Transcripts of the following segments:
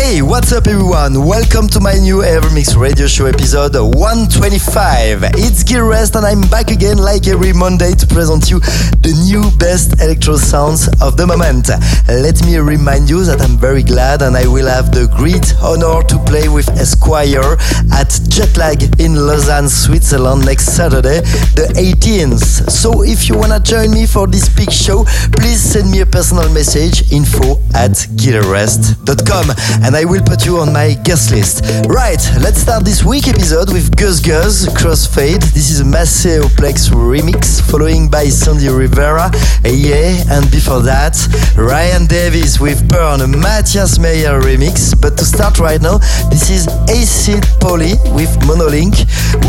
Hey, what's up everyone? Welcome to my new Evermix radio show episode 125. It's Gil Everest and I'm back again like every Monday to present you the new best electro sounds of the moment. Let me remind you that I'm very glad and I will have the great honor to play with Esquire at Jetlag in Lausanne, Switzerland next Saturday, the 18th. So if you wanna join me for this big show, please send me a personal message info at gileverest.com and I will put you on my guest list. Right, let's start this week episode with GusGus Crossfade. This is a Maceo Plex remix, following by Sandy Rivera, eh, yeah, and before that, Ryan Davis with Burn, a Matthias Meyer remix. But to start right now, this is Acid Pauli with Monolink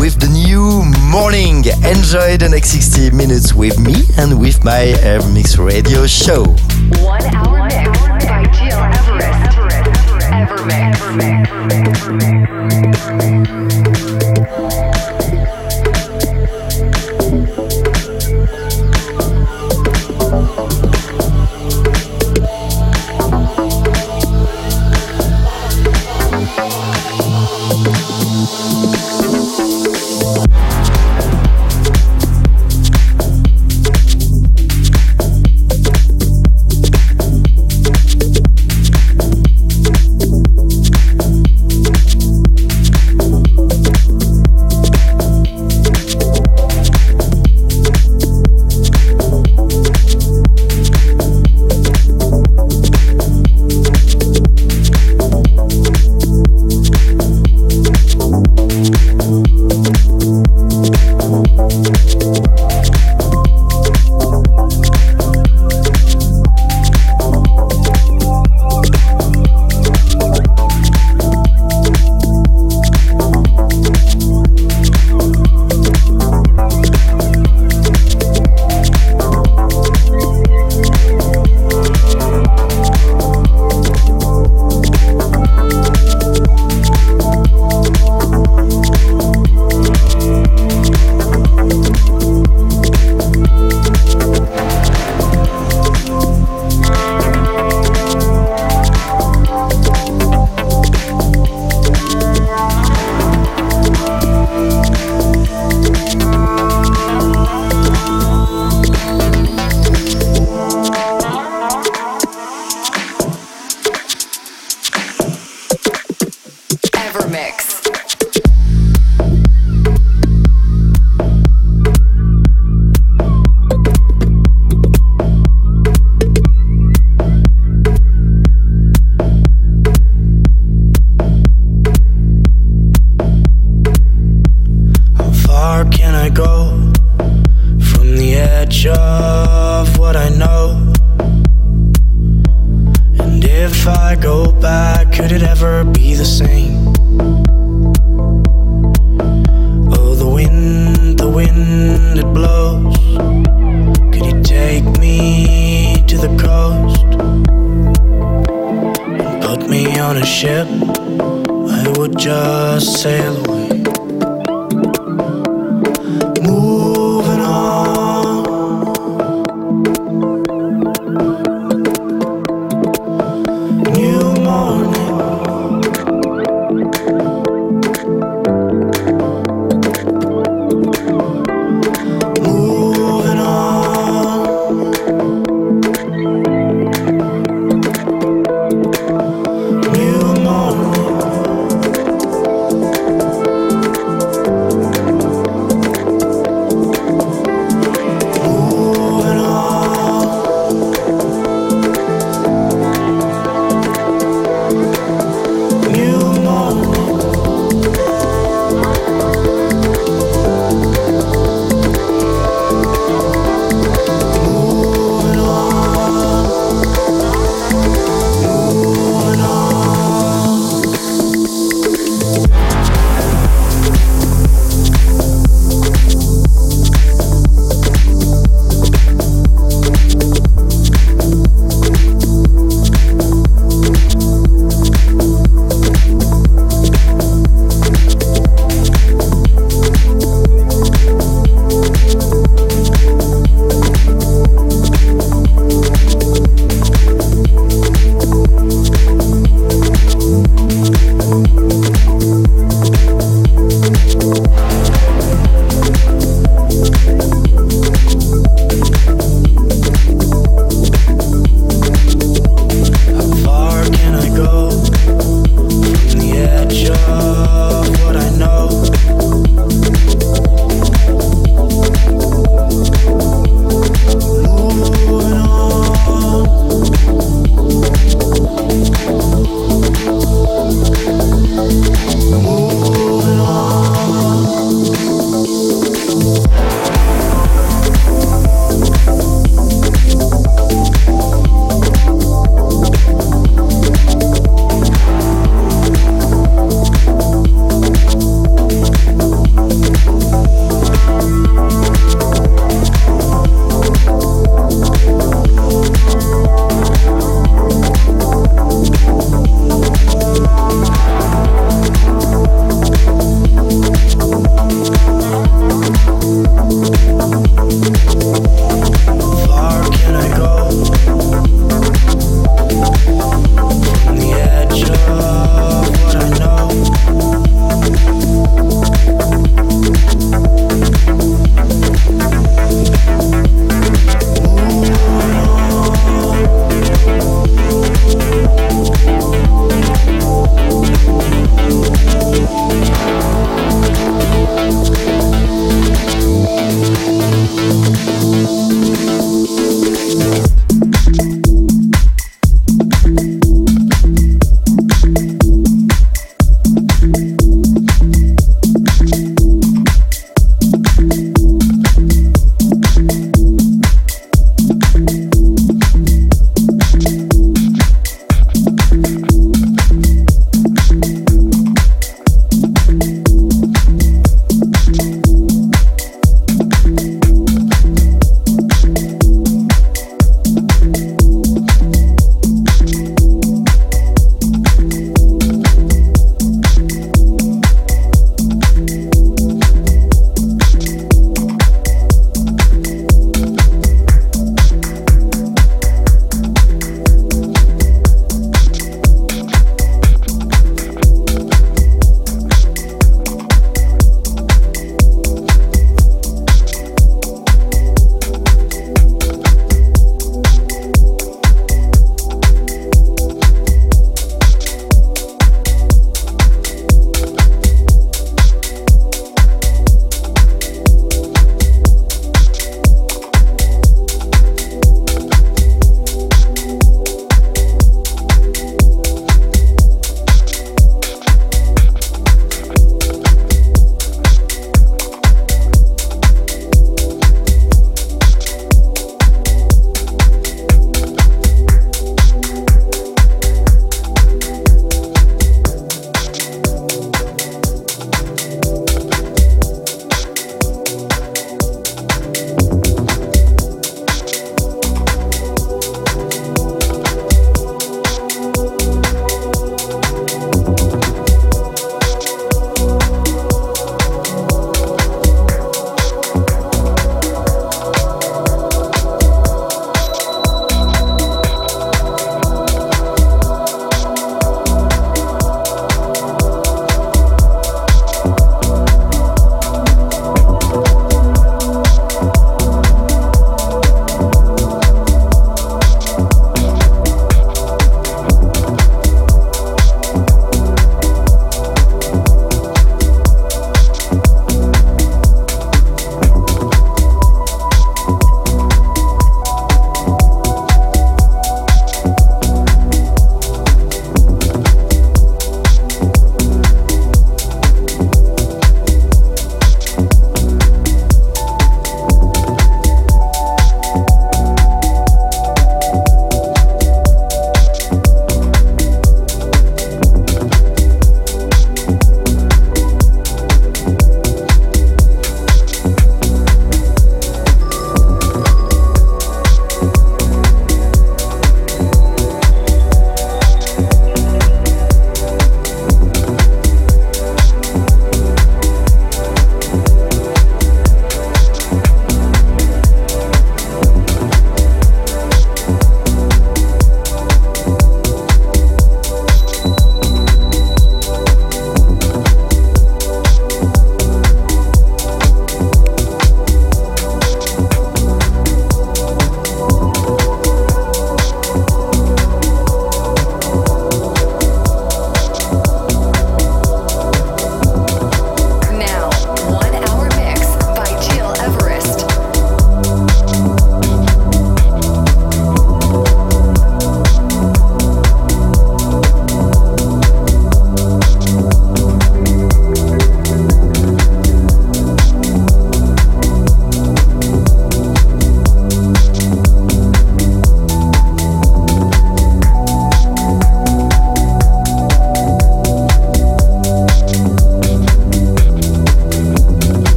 with the new Morning. Enjoy the next 60 minutes with me and with my Evermix radio show. One hour mix by Gil Everest. Evermix.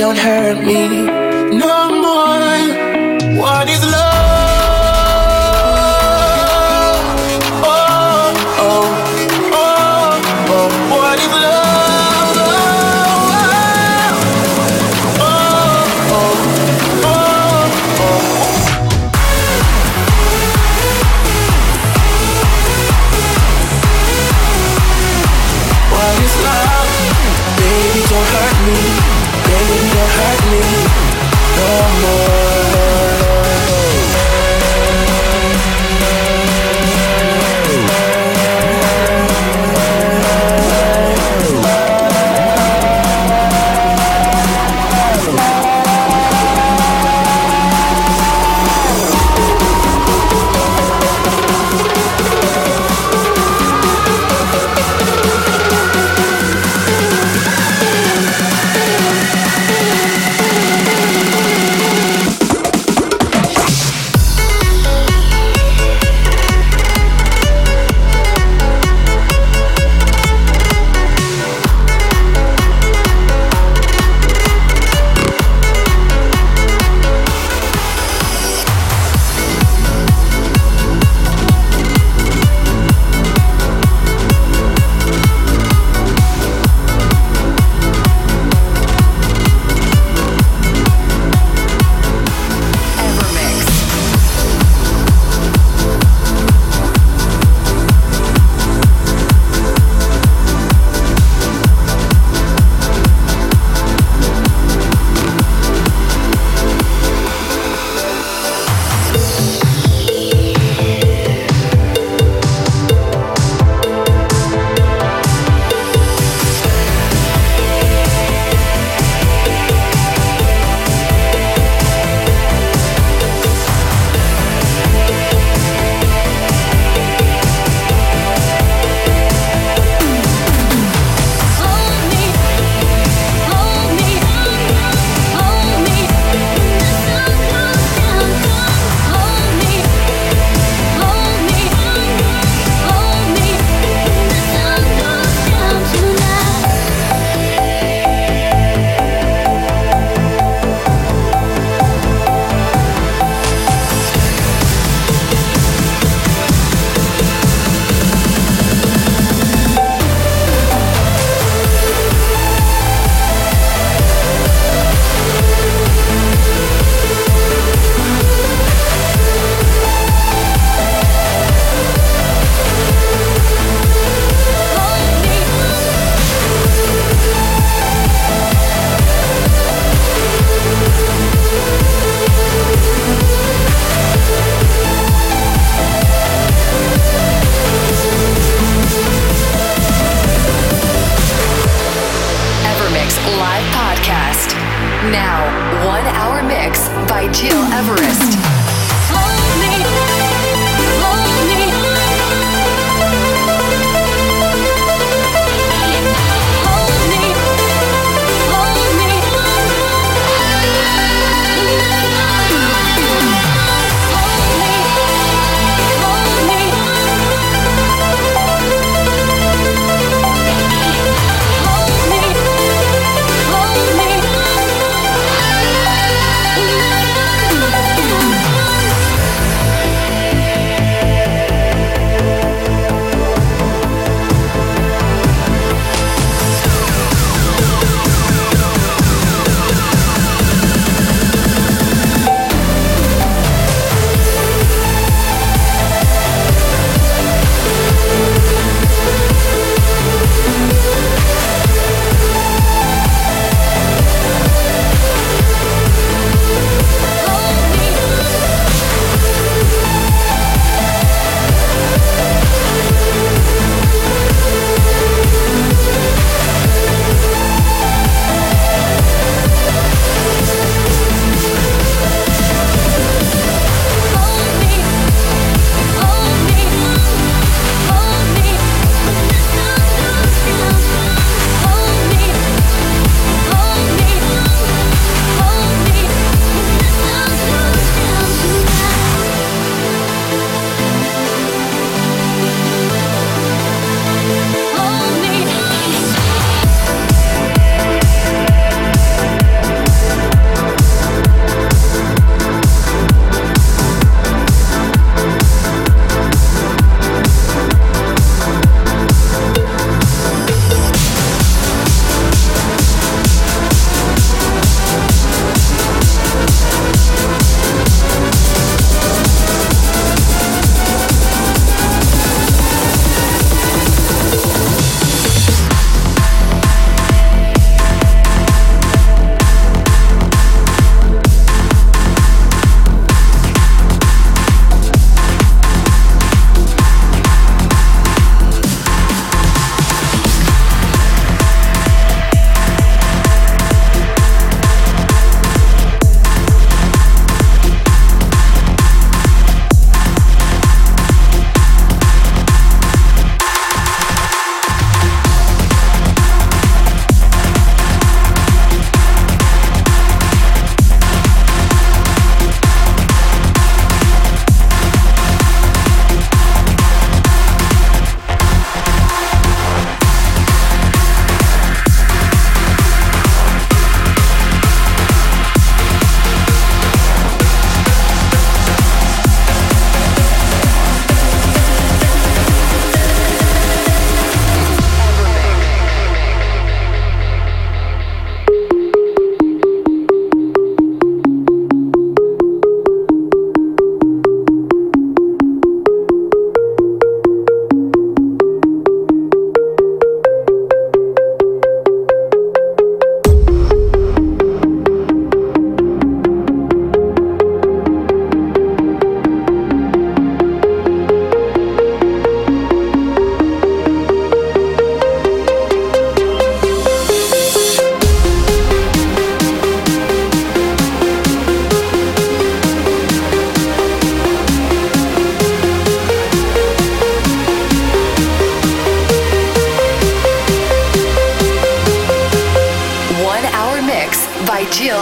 Don't hurt me Everest.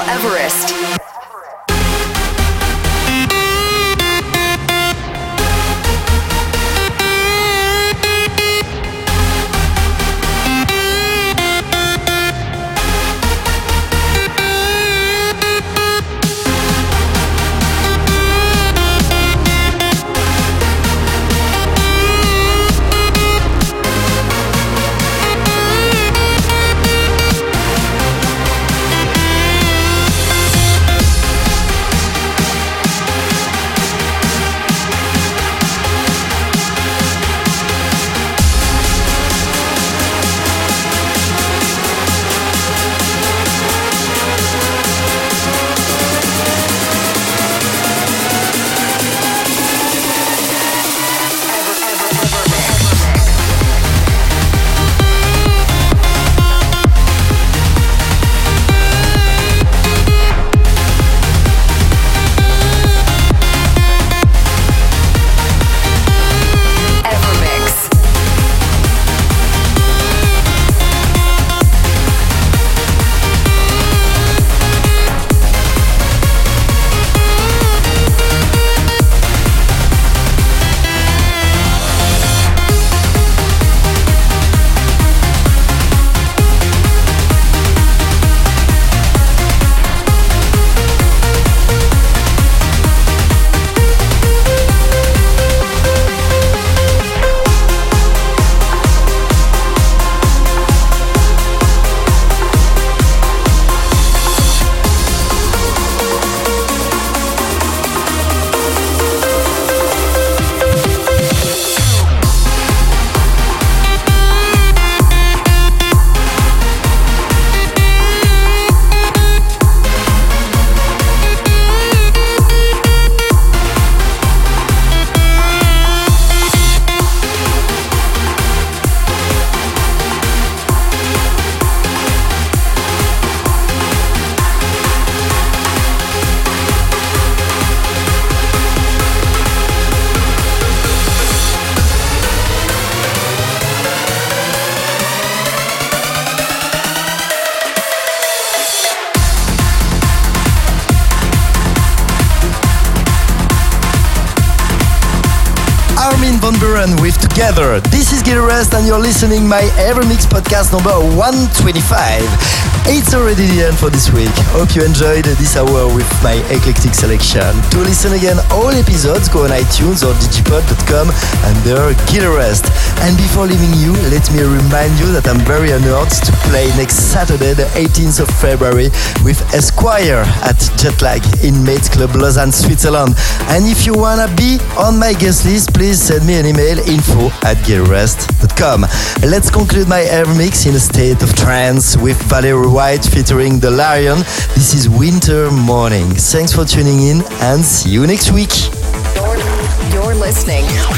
Everest. You're listening my Evermix podcast number 125. It's already the end for this week. Hope you enjoyed this hour with my eclectic selection. To listen again all episodes, go on iTunes or digipod.com under Gil Everest. And before leaving you, let me remind you that I'm very honored to play next Saturday, the 18th of February, with Esquire at Jetlag in Mates Club Lausanne, Switzerland. And if you wanna be on my guest list, please send me an email info at gileverest.com. Let's conclude my Evermix in a state of trance with Valerie White featuring The Lion. This is Winter Morning. Thanks for tuning in and see you next week. Listening